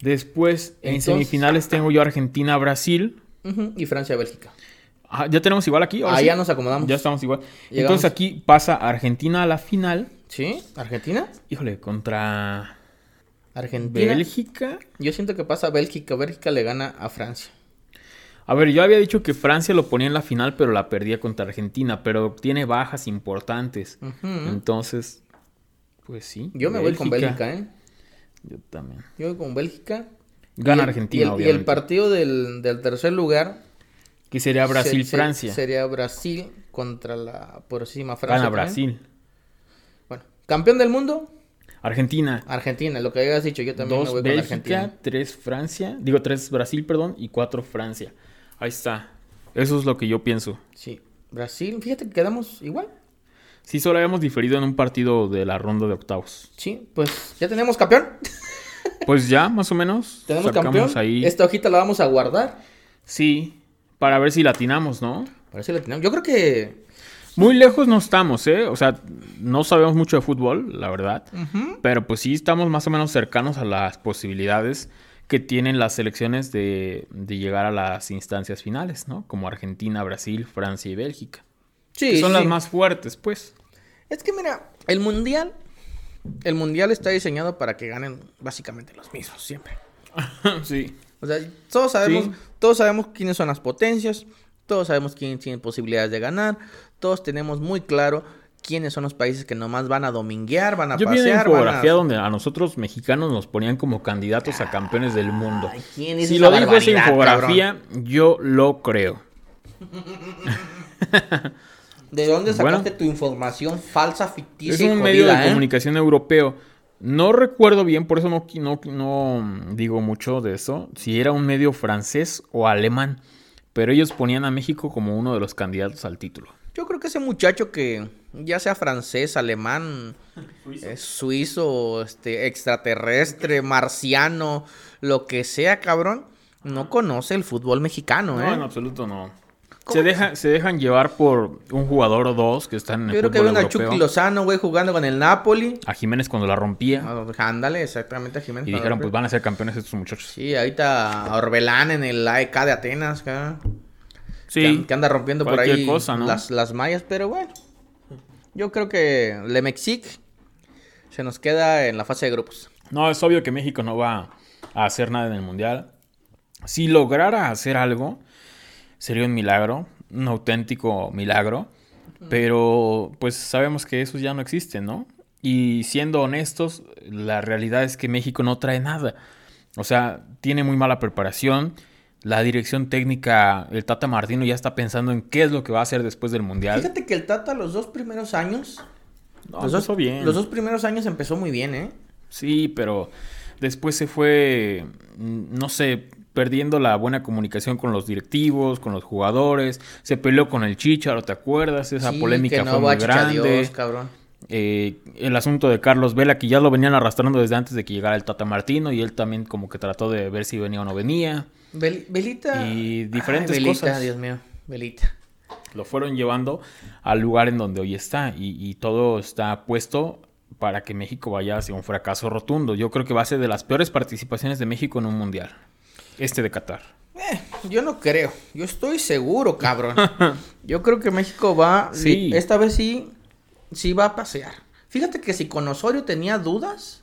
Después, en Entonces- semifinales tengo yo Argentina, Brasil. Y Francia-Bélgica. Ah, ya tenemos igual aquí. ahora Ah, sí? ya nos acomodamos. Ya estamos igual. Llegamos. Entonces aquí pasa Argentina a la final. ¿Sí? ¿Argentina? Híjole, contra Argentina. Bélgica. Yo siento que pasa Bélgica. Bélgica le gana a Francia. A ver, yo había dicho que Francia lo ponía en la final, pero la perdía contra Argentina, pero tiene bajas importantes. Entonces, pues sí. Yo me voy con Bélgica, ¿eh? Yo también. Yo voy con Bélgica. Gana Y el- Argentina, y el, y obviamente. el partido del, del tercer lugar Que sería se- Brasil-Francia. se- sería Brasil contra la poderosísima Francia. Gana también. Brasil. Bueno, campeón del mundo, Argentina. Argentina, lo que hayas dicho, yo también me Dos voy con Bélgica, Argentina. tres Francia. Digo, tres Brasil, perdón, y cuatro Francia. Ahí está. Eso es lo que yo pienso. Sí, Brasil, fíjate que quedamos igual. Sí, solo habíamos diferido en un partido de la ronda de octavos. Sí, pues ya tenemos campeón. Pues ya, más o menos. Tenemos campeón. ahí. Esta hojita la vamos a guardar. Sí, para ver si latinamos, ¿no? Para ver si la tenemos. Yo creo que. Muy lejos no estamos, ¿eh? O sea, no sabemos mucho de fútbol, la verdad. Pero pues sí estamos más o menos cercanos a las posibilidades que tienen las selecciones de, de llegar a las instancias finales, ¿no? Como Argentina, Brasil, Francia y Bélgica. Sí, que son sí. las más fuertes, pues. Es que mira, el mundial. El mundial está diseñado para que ganen básicamente los mismos, siempre. sí. O sea, todos sabemos, Sí. todos sabemos quiénes son las potencias, todos sabemos quién tiene posibilidades de ganar, todos tenemos muy claro quiénes son los países que nomás van a dominguear, van a Yo vi una pasear, van a... infografía donde a nosotros mexicanos nos ponían como candidatos a campeones del mundo. Ay, ¿quién hizo Si esa lo dijo esa infografía, yo lo creo. ¿De dónde Bueno. sacaste tu información falsa, Es ficticia y un medio jodida, de eh? comunicación europeo. No recuerdo bien, por eso no, qui- no, no digo mucho de eso, si era un medio francés o alemán. Pero ellos ponían a México como uno de los candidatos al título. Yo creo que ese muchacho que ya sea francés, alemán, eh, suizo, este, extraterrestre, marciano, lo que sea, cabrón, no conoce el fútbol mexicano, ¿eh? No, en absoluto no. ¿Cómo Se, deja, se dejan llevar por un jugador o dos que están en Yo el creo que fútbol ven a europeo. Chucky Lozano, güey, jugando con el Napoli. A Jiménez cuando la rompía. Ah, Ándale, exactamente a Jiménez. y dijeron, pues van a ser campeones estos muchachos. Sí, ahorita a Orbelán en el AEK de Atenas, acá, Sí. que, que anda rompiendo por ahí cosa, ¿no? las, las mallas, pero bueno. Yo creo que Le Mexic se nos queda en la fase de grupos. No, es obvio que México no va a hacer nada en el Mundial. Si lograra hacer algo, sería un milagro, un auténtico milagro. Pero pues sabemos que eso ya no existe, ¿no? Y siendo honestos, la realidad es que México no trae nada. O sea, tiene muy mala preparación. La dirección técnica, el Tata Martino ya está pensando en qué es lo que va a hacer después del Mundial. Fíjate que el Tata los dos primeros años... No, los, dos, empezó bien. los dos primeros años empezó muy bien, ¿eh? Sí, pero después se fue, mm, no sé, perdiendo la buena comunicación con los directivos, con los jugadores. Se peleó con el Chicharo, ¿te acuerdas? Esa Sí, polémica que no fue muy grande. Dios, cabrón. Eh, el asunto de Carlos Vela, que ya lo venían arrastrando desde antes de que llegara el Tata Martino, y él también como que trató de ver si venía o no venía. Y diferentes Ay, cosas. Dios mío, Belita. Lo fueron llevando al lugar en donde hoy está, y, y todo está puesto para que México vaya hacia un fracaso rotundo. Yo creo que va a ser de las peores participaciones de México en un mundial. Este de Qatar. Eh, yo no creo. Yo estoy seguro, cabrón. Yo creo que México va. Sí. Esta vez sí. Sí va a pasear. Fíjate que si con Osorio tenía dudas,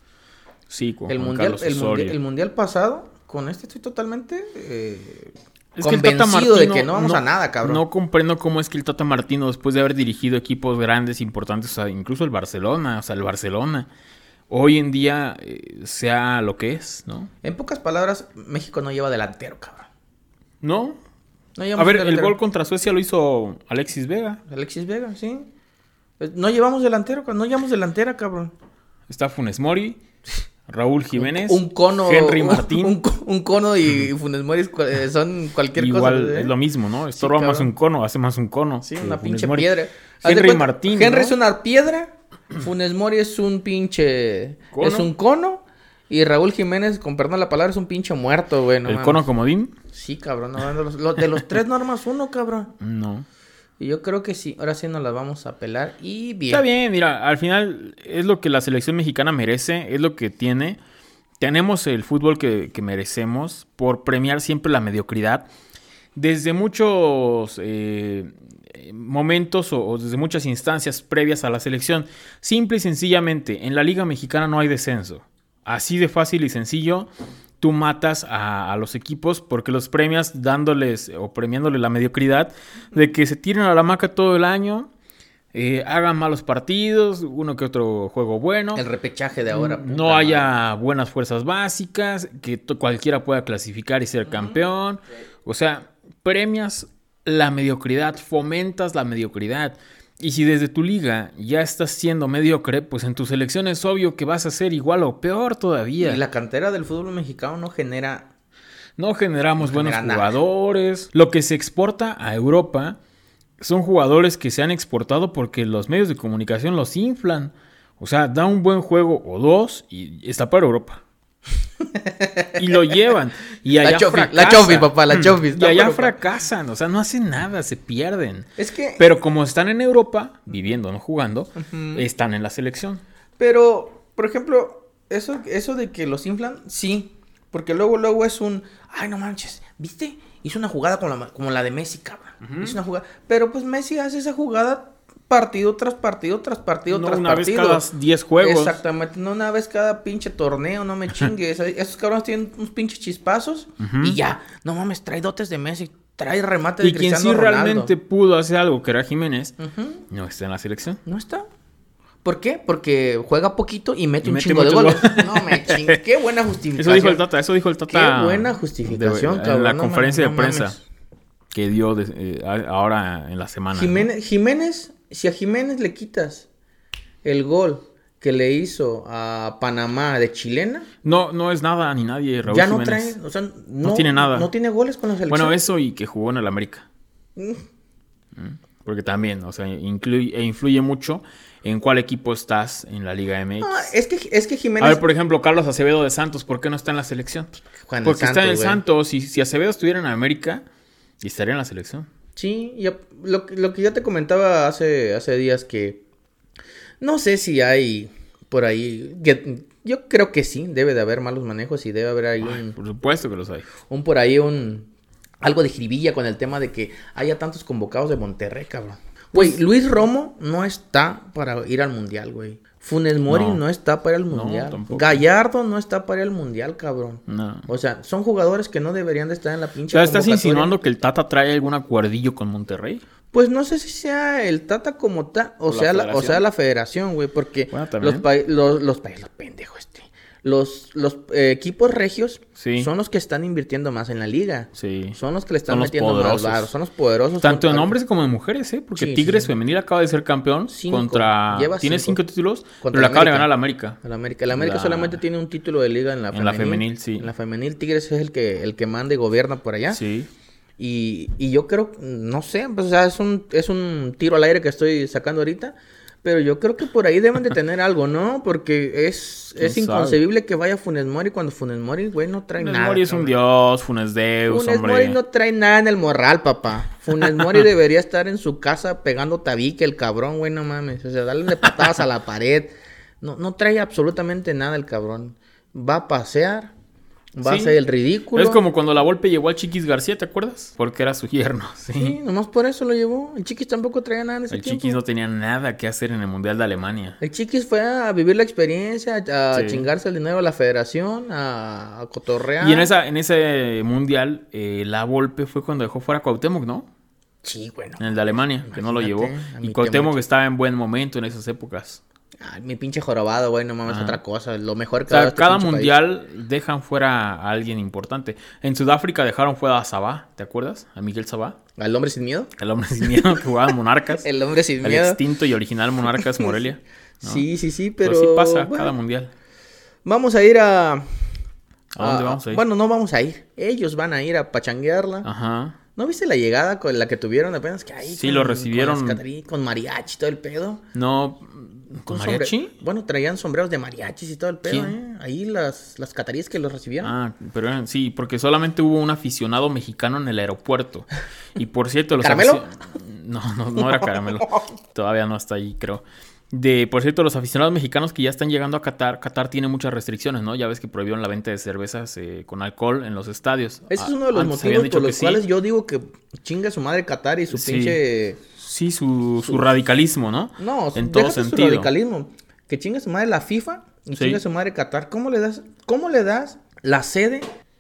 Sí, con el Juan mundial, Carlos el, Osorio. mundial, el mundial pasado, con este estoy totalmente eh, Es que el Tata convencido de que no vamos a nada, cabrón. No comprendo cómo es que el Tata Martino, después de haber dirigido equipos grandes, importantes, o sea, incluso el Barcelona, o sea, el Barcelona, hoy en día eh, sea lo que es, ¿no? En pocas palabras, México no lleva delantero, cabrón. ¿No? No A ver, el gol contra Suecia lo hizo Alexis Vega. Alexis Vega, sí. Eh, No llevamos delantero, no llevamos delantera, cabrón. Está Funes Mori, Raúl Jiménez, un cono. Henry Martín. Un, co- un cono y Funes Mori eh, son cualquier Igual cosa. ¿eh? es lo mismo, ¿no? Estorba más cabrón. un cono, hace más un cono. Sí, una pinche Mori. piedra. Henry cuenta, Martín. Henry ¿no? es una piedra. Funes Mori es un pinche. ¿Cono? Es un cono. Y Raúl Jiménez, con perdón la palabra, es un pinche muerto, güey. no El mames. cono comodín. Sí, cabrón. no, de, los, lo- de los tres normas, uno, cabrón. No. Y yo creo que sí. Ahora sí nos las vamos a pelar. Y bien. Está bien, mira, al final es lo que la selección mexicana merece, es lo que tiene. Tenemos el fútbol que, que merecemos por premiar siempre la mediocridad. Desde muchos eh, momentos o, o desde muchas instancias previas a la selección, simple y sencillamente, en la Liga Mexicana no hay descenso. Así de fácil y sencillo. Tú matas a, a los equipos porque los premias dándoles o premiándoles la mediocridad de que se tiren a la maca todo el año, eh, hagan malos partidos, uno que otro juego bueno. El repechaje de ahora. no puta haya buenas fuerzas básicas, que cualquiera pueda clasificar y ser campeón. O sea, premias la mediocridad, fomentas la mediocridad. Y si desde tu liga ya estás siendo mediocre, pues en tu selección es obvio que vas a ser igual o peor todavía. Y la cantera del fútbol mexicano no genera. No generamos No buenos genera nada. jugadores. Lo que se exporta a Europa son jugadores que se han exportado porque los medios de comunicación los inflan. O sea, da un buen juego o dos y está para Europa. Y lo llevan. Y allá La chofi, la chofi, papá, la chofi, Y allá fracasan. O sea, no hacen nada, se pierden. Es que. Pero como están en Europa, viviendo, no jugando, están en la selección. Pero, por ejemplo, eso, eso de que los inflan, sí. Porque luego, luego es un. Ay, no manches. ¿Viste? Hizo una jugada como la, como la de Messi, cabrón. Hizo una jugada. Pero pues Messi hace esa jugada partido tras partido tras partido No tras una vez partido. cada 10 juegos. Exactamente, no una vez cada pinche torneo, no me chingues. Esos cabrones tienen unos pinches chispazos y ya. No mames, trae dotes de Messi, trae remate de Y quien sí Cristiano Ronaldo. realmente pudo hacer algo, que era Jiménez, Ujú, no está en la selección. No está. ¿Por qué? Porque juega poquito y mete Y un mete chingo de goles. No me chingue. Qué buena justificación. Eso dijo el Tata, eso dijo el Tata. Qué buena justificación, de- cabrón. En la no conferencia mames, de no prensa que dio de- eh, ahora en la semana. ¿no? Jiménez, Jiménez, si a Jiménez le quitas el gol que le hizo a Panamá de chilena, No, no es nada ni nadie, Raúl ya no Jiménez. trae, o sea, no, tiene nada. No tiene goles con la selección. Bueno, eso y que jugó en el América. Mm. Mm, Porque también, o sea, incluye, influye mucho en cuál equipo estás en la Liga MX. No, es que, es que Jiménez A ver, por ejemplo, Carlos Acevedo de Santos, ¿por qué no está en la selección? Porque está en el. Santos. Y si Acevedo estuviera en América, y estaría en la selección. Sí, ya- lo, que- lo que ya te comentaba hace, hace días que no sé si hay por ahí, yo creo que sí, debe de haber malos manejos y debe haber ahí un, Por supuesto que los hay. un por ahí un algo de jiribilla con el tema de que haya tantos convocados de Monterrey, cabrón. Güey, Luis Romo no está para ir al mundial, güey. Funes Mori no, No. está para el mundial. Gallardo no está para al mundial, cabrón. No. O sea, son jugadores que no deberían de estar en la O pinche sea, ¿estás insinuando que el Tata trae algún acuerdillo con Monterrey? Pues no sé si sea el Tata como tal, o ¿O sea, la, o sea la federación, güey, porque Bueno, los países, los, los países, los pendejos, este, los, los eh, equipos regios Sí. son los que están invirtiendo más en la liga, Sí. son los que le están metiendo más poderosos. varo, son los poderosos. Tanto en Con- hombres como en mujeres, ¿eh? Porque Sí, Tigres sí. Femenil acaba de ser campeón Cinco. contra... Lleva Tiene cinco. cinco títulos, Contra pero le la acaba de América. ganar a la América. El América, el América La- solamente tiene un título de liga en la En femenil. la femenil, sí. En la femenil Tigres es el que el que manda y gobierna por allá. Sí. Y, y yo creo, no sé, pues, o sea, es un, es un tiro al aire que estoy sacando ahorita. Pero yo creo que por ahí deben de tener algo, ¿no? Porque es, ¿Quién es inconcebible que vaya Funes Mori cuando Funes Mori, güey, no trae Funes nada. Mori es un dios, Funes Deus, Funes hombre. Mori no trae nada en el morral, papá. Funes Mori debería estar en su casa pegando tabique, el cabrón, güey, no mames. O sea, darle de patadas a la pared. No, no trae absolutamente nada el cabrón. Va a pasear, va a Sí. hacer el ridículo. Es como cuando la Volpe llevó al Chiquis García, ¿te acuerdas? Porque era su yerno. Sí. Sí, nomás por eso lo llevó. El Chiquis tampoco traía nada en ese El tiempo. Chiquis no tenía nada que hacer en el Mundial de Alemania. El Chiquis fue a vivir la experiencia, a Sí. chingarse el dinero a la federación, a, a cotorrear. Y en esa en ese Mundial, eh, la Volpe fue cuando dejó fuera a Cuauhtémoc, ¿no? Sí, bueno. En el de Alemania, que no lo llevó. A Y Cuauhtémoc estaba en buen momento en esas épocas. Ay, mi pinche jorobado, güey, no mames, Ajá. otra cosa. Lo mejor O que dado sea, este cada país. mundial dejan fuera a alguien importante. En Sudáfrica dejaron fuera a Sabá, ¿te acuerdas? A Miguel Sabá, ¿Al hombre sin miedo? el hombre sin miedo que jugaba Monarcas. El hombre sin el miedo. extinto y original Monarcas Morelia. ¿no? Sí, sí, sí, Pero, pero. sí pasa bueno, cada mundial. Vamos a ir a. ¿A dónde vamos a ir? Bueno, no vamos a ir. Ellos van a ir a pachanguearla. Ajá. ¿No viste la llegada con la que tuvieron apenas que ahí? Sí, con- lo recibieron. Con, las catarí- con mariachi y todo el pedo. No, ¿con mariachi? sombre- Bueno, traían sombreros de mariachis y todo el pedo. ¿eh? Ahí las, las cataríes que los recibieron. Ah, pero eran- sí, porque solamente hubo un aficionado mexicano en el aeropuerto. Y por cierto, los ¿Caramelo? No, no, no era caramelo. Todavía no está ahí, creo. De, por cierto, los aficionados mexicanos que ya están llegando a Qatar, Qatar tiene muchas restricciones, ¿no? Ya ves que prohibieron la venta de cervezas eh, con alcohol en los estadios. Ese es Ah, uno de los antes motivos por los sí. cuales yo digo que chinga su madre Qatar y su Sí. pinche... Sí, su, su radicalismo, ¿no? No, en todo tú su sentido. radicalismo. Que chinga su madre la FIFA y Sí. chinga su madre Qatar. ¿Cómo le das, cómo le das la sede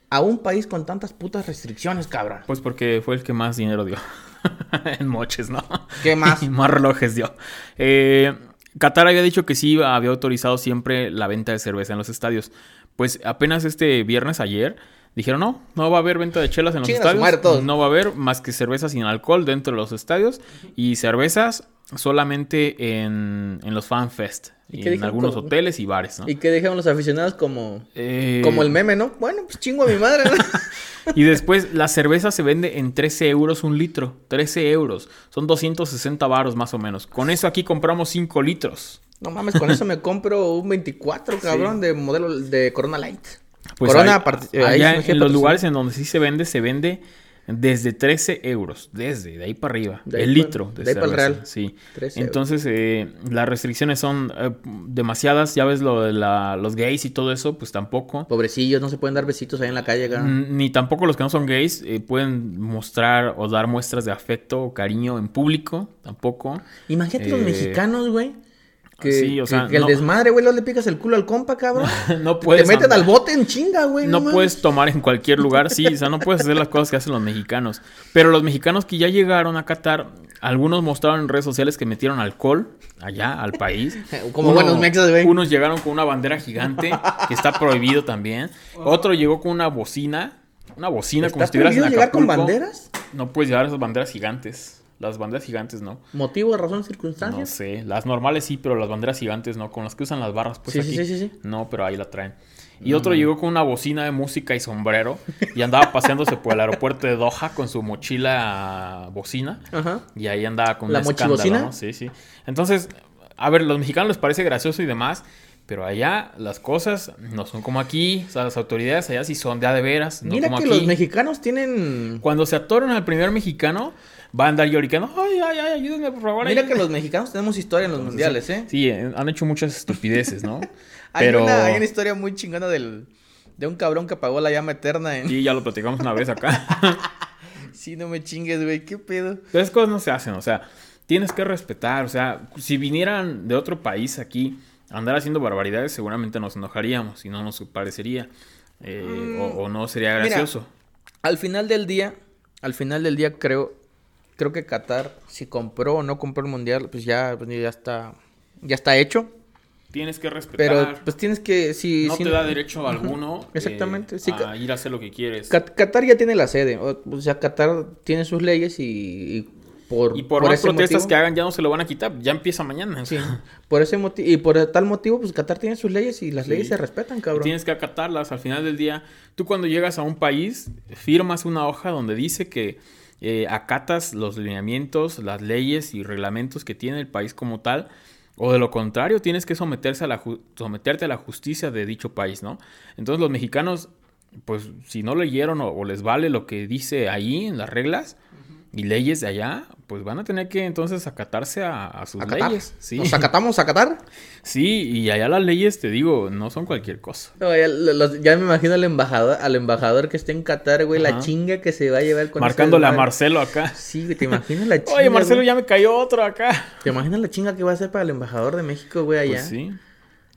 a un país con tantas putas restricciones, cabrón? Pues porque fue el que más dinero dio. en moches, ¿no? ¿Qué más? y más relojes dio. Eh, Qatar había dicho que sí había autorizado siempre la venta de cerveza en los estadios. Pues apenas este viernes ayer dijeron no, no va a haber venta de chelas en los estadios. No va a haber más que cerveza sin alcohol dentro de los estadios y cervezas solamente en, en los fan fest. ¿Y en algunos hoteles y bares, ¿no? ¿Y qué dijeron los aficionados como, Eh, como el meme, no? Bueno, pues chingo a mi madre, ¿no? Y después la cerveza se vende en 13 euros un litro. 13 euros. Son 260 varos más o menos. Con eso aquí compramos 5 litros. No mames, con eso me compro un 24, cabrón, de modelo de Corona Light. Pues Corona, ahí allá quiere en los lugares en donde sí se vende, se vende desde 13 euros. Desde, de ahí para arriba. De el litro de, de ahí pa'l cerveza, real. Sí. 13 euros. Entonces, eh, las restricciones son eh, demasiadas. Ya ves lo de la- los gays y todo eso, pues tampoco. Pobrecillos, no se pueden dar besitos ahí en la calle, Ni tampoco los que no son gays eh, pueden mostrar o dar muestras de afecto o cariño en público. Tampoco. Imagínate los eh, mexicanos, güey. Que, sí, o que- sea, que el no- desmadre, güey, no le picas el culo al compa, cabrón. no Te puedes. meten andar- al bote en chinga, güey. No puedes tomar en cualquier lugar, sí, o sea, no puedes hacer las cosas que hacen los mexicanos. Pero los mexicanos que ya llegaron a Qatar, algunos mostraron en redes sociales que metieron alcohol allá al país. Como buenos mexas, güey. Unos llegaron con una bandera gigante, que está prohibido también. Otro llegó con una bocina, una bocina como ¿Está si estuvieras en llegar con banderas? No puedes llevar esas banderas gigantes. Las banderas gigantes no. ¿Motivo, razón, No circunstancias? sé, las normales sí, pero las banderas gigantes no, con las que usan las barras, pues Sí, sí, aquí. sí, sí, sí. No, pero ahí la traen. Y otro llegó con una bocina de música y sombrero y andaba paseándose por el aeropuerto de Doha con su mochila bocina Ajá. y ahí andaba con ¿La un escándalo? ¿no? Sí, sí. Entonces, a ver, los mexicanos les parece gracioso y demás, pero allá las cosas no son como aquí, o sea, las autoridades allá sí son de a de veras, no Mira como que aquí. los mexicanos tienen... Cuando se atoran al primer mexicano, va a andar lloricando, ay, ay, ay, ayúdenme por favor. Mira ayúdenme". que los mexicanos tenemos historia en los mundiales, ¿eh? Sí, eh, han hecho muchas estupideces, ¿no? Hay, Pero una, hay una historia muy chingona del, de un cabrón que apagó la llama eterna en... sí, ya lo platicamos una vez acá. Sí, no me chingues, güey, qué pedo. Pero esas cosas no se hacen, o sea, tienes que respetar, o sea, si vinieran de otro país aquí a andar haciendo barbaridades, seguramente nos enojaríamos y no nos parecería, eh, o, o no sería Mira, gracioso. Al final del día, al final del día creo, creo que Qatar, si compró o no compró el mundial, pues ya, pues ya está, ya está hecho. Tienes que respetar. Pero pues tienes que, si, no si- te da derecho alguno eh, Exactamente, sí, a ir a hacer lo que quieres. Qatar ya tiene la sede, o, sea, Qatar tiene sus leyes y, y por, y por, más ese protestas motivo- que hagan ya no se lo van a quitar, ya empieza mañana. Sí, por ese motivo, y por tal motivo, pues Qatar tiene sus leyes y las Sí. leyes se respetan, Y cabrón. tienes que acatarlas. Al final del día, tú cuando llegas a un país, firmas una hoja donde dice que eh, acatas los lineamientos, las leyes y reglamentos que tiene el país como tal. O de lo contrario, tienes que someterse a la someterte a la justicia de dicho país, ¿no? Entonces los mexicanos, pues si no leyeron o, o les vale lo que dice ahí en las reglas y leyes de allá, pues van a tener que entonces acatarse a, a sus ¿Acatar? leyes. Sí. ¿Nos acatamos a Qatar? sí, y allá las leyes, te digo, no son cualquier cosa. No, ya, lo- los- ya me imagino al embajador, al embajador que esté en Qatar, güey, la chinga que se va a llevar con ese Marcándole a. Marcelo acá. Sí, güey, te imaginas la chinga. Oye, Marcelo, güey? ya me cayó otro acá. ¿Te imaginas la chinga que va a hacer para el embajador de México, güey, allá? Pues sí.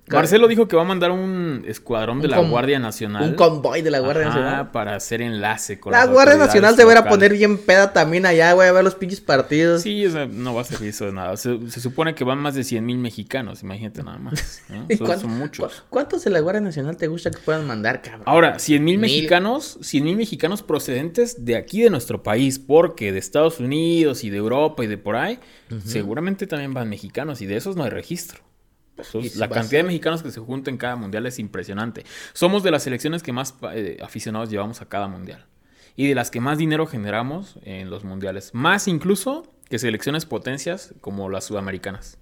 Marcelo dijo que va a mandar un escuadrón de la Guardia Nacional. Un convoy de la Guardia Ajá, Nacional. para hacer enlace con La Guardia Nacional se va a poner bien peda también allá, güey, a ver los pinches partidos. Sí, o sea, no va a servir eso de nada. Se, se supone que van más de 100 mil mexicanos, imagínate nada más. ¿no? ¿Y Son, cuánto- son muchos. cu- ¿Cuántos de la Guardia Nacional te gusta que puedan mandar, cabrón? Ahora, 100 mil Mil. mexicanos, 100 mil mexicanos procedentes de aquí de nuestro país, porque de Estados Unidos y de Europa y de por ahí, seguramente también van mexicanos y de esos no hay registro. Entonces, la cantidad de mexicanos que se juntan en cada mundial es impresionante. Somos de las selecciones que más eh, aficionados llevamos a cada mundial. Y de las que más dinero generamos en los mundiales. Más incluso que selecciones potencias como las sudamericanas.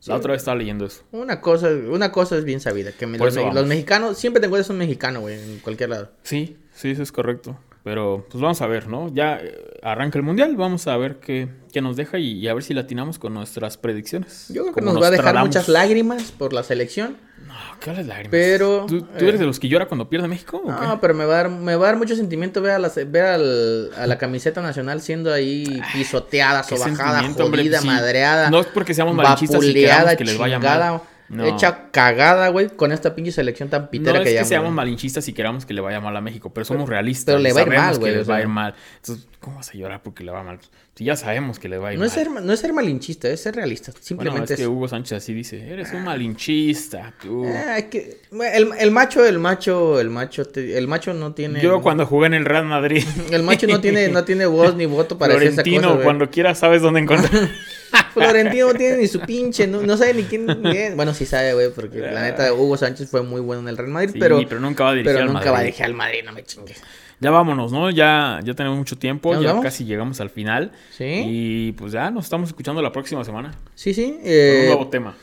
Sí. La otra vez estaba leyendo eso. Una cosa, una cosa es bien sabida, que me- los mexicanos, siempre te encuentras un mexicano, güey, en cualquier lado. Sí, sí, eso es correcto. Pero pues vamos a ver, ¿no? Ya eh, arranca el mundial, vamos a ver qué, qué nos deja y, y a ver si latinamos con nuestras predicciones. Yo creo que nos va a dejar muchas lágrimas por la selección. No, ¿qué de lágrimas? Pero, ¿Tú, tú eres eh, de los que llora cuando pierde México? o No, qué? pero me va a dar, me va a dar mucho sentimiento ver a la, ver al- a la camiseta nacional siendo ahí pisoteada, Qué sobajada, hombre, jodida, pues sí. madreada. No es porque seamos malinchistas y que les vaya mal. No. hecha cagada, güey, con esta pinche selección tan pitera no que es que seamos malinchistas y queramos que le vaya mal a México, pero somos realistas. Pero le va a ir mal, güey. que les va a ir mal. Entonces, ¿cómo vas a llorar porque le va mal? Si ya sabemos que le va a ir no mal. Es ser, no es ser malinchista, es ser realista. Simplemente bueno, es, que Hugo Sánchez así dice, eres un malinchista, tú. Eh, que, el, el, macho, el macho, el macho, te, el macho no tiene... Yo cuando jugué en el Real Madrid... el macho no tiene, no tiene voz ni voto para Florentino, decir esa cosa, cuando quieras sabes dónde encontrar... Florentino no tiene ni su pinche, no, no sabe ni quién es. Bueno, sí sabe, güey, porque la neta Hugo Sánchez fue muy bueno en el Real Madrid, sí, pero, pero nunca va a dirigir pero al nunca Madrid. va a dirigir al Madrid, no me chingues. Ya vámonos, ¿no? Ya, ya tenemos mucho tiempo, ¿Ya casi llegamos al final. Sí. Y pues ya nos estamos escuchando la próxima semana. Sí, sí. Eh, un nuevo tema.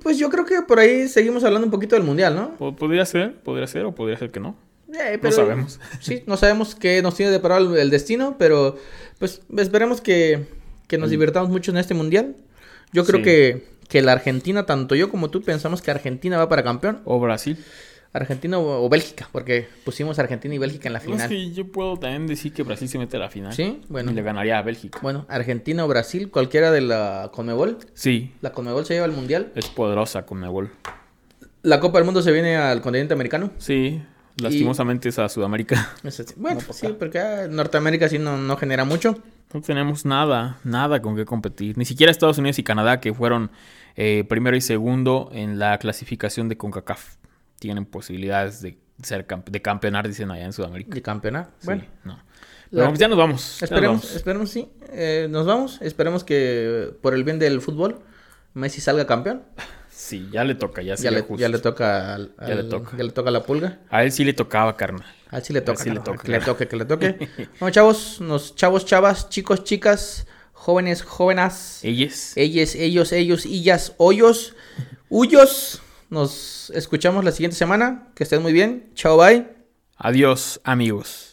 pues yo creo que por ahí seguimos hablando un poquito del mundial, ¿no? Po- Podría ser, podría ser o podría ser que no. Eh, No sabemos. Sí, no sabemos qué nos tiene deparado el, el destino, pero pues esperemos que, que nos divirtamos mucho en este mundial. Yo creo Sí. que, que la Argentina, tanto yo como tú, pensamos que Argentina va para campeón. O Brasil. Argentina o, o Bélgica, porque pusimos Argentina y Bélgica en la No, es final. que yo puedo también decir que Brasil se mete a la final. Sí, bueno. Y le ganaría a Bélgica. Bueno, Argentina o Brasil, cualquiera de la Conmebol. Sí, La Conmebol se lleva al mundial. es poderosa con Mebol. La Copa del Mundo se viene al continente americano. Sí, lastimosamente es a Sudamérica. Bueno, No sí, toca. porque ah, Norteamérica sí no, no genera mucho. No tenemos nada, nada con qué competir. Ni siquiera Estados Unidos y Canadá, que fueron eh, primero y segundo en la clasificación de CONCACAF, tienen posibilidades de ser campe- de campeonar, dicen allá en Sudamérica. De campeonar. Sí, Bueno, no. Pero ya nos vamos. ya nos esperemos, vamos. esperemos, sí. Eh, nos vamos. Esperemos que por el bien del fútbol Messi salga campeón. Sí, ya le toca, ya Ya sería le, ya le toca al- Ya le al- toca. ya le toca la pulga. A él sí le tocaba, carnal. A él sí le toca, sí le toca, que le toque, que le toque. bueno, chavos, nos, chavos, chavas, chicos, chicas, jóvenes, jóvenes, Ellos. ellos, ellos, ellos, illas, hoyos, huyos. Nos escuchamos la siguiente semana. Que estén muy bien. Chao, bye. Adiós, amigos.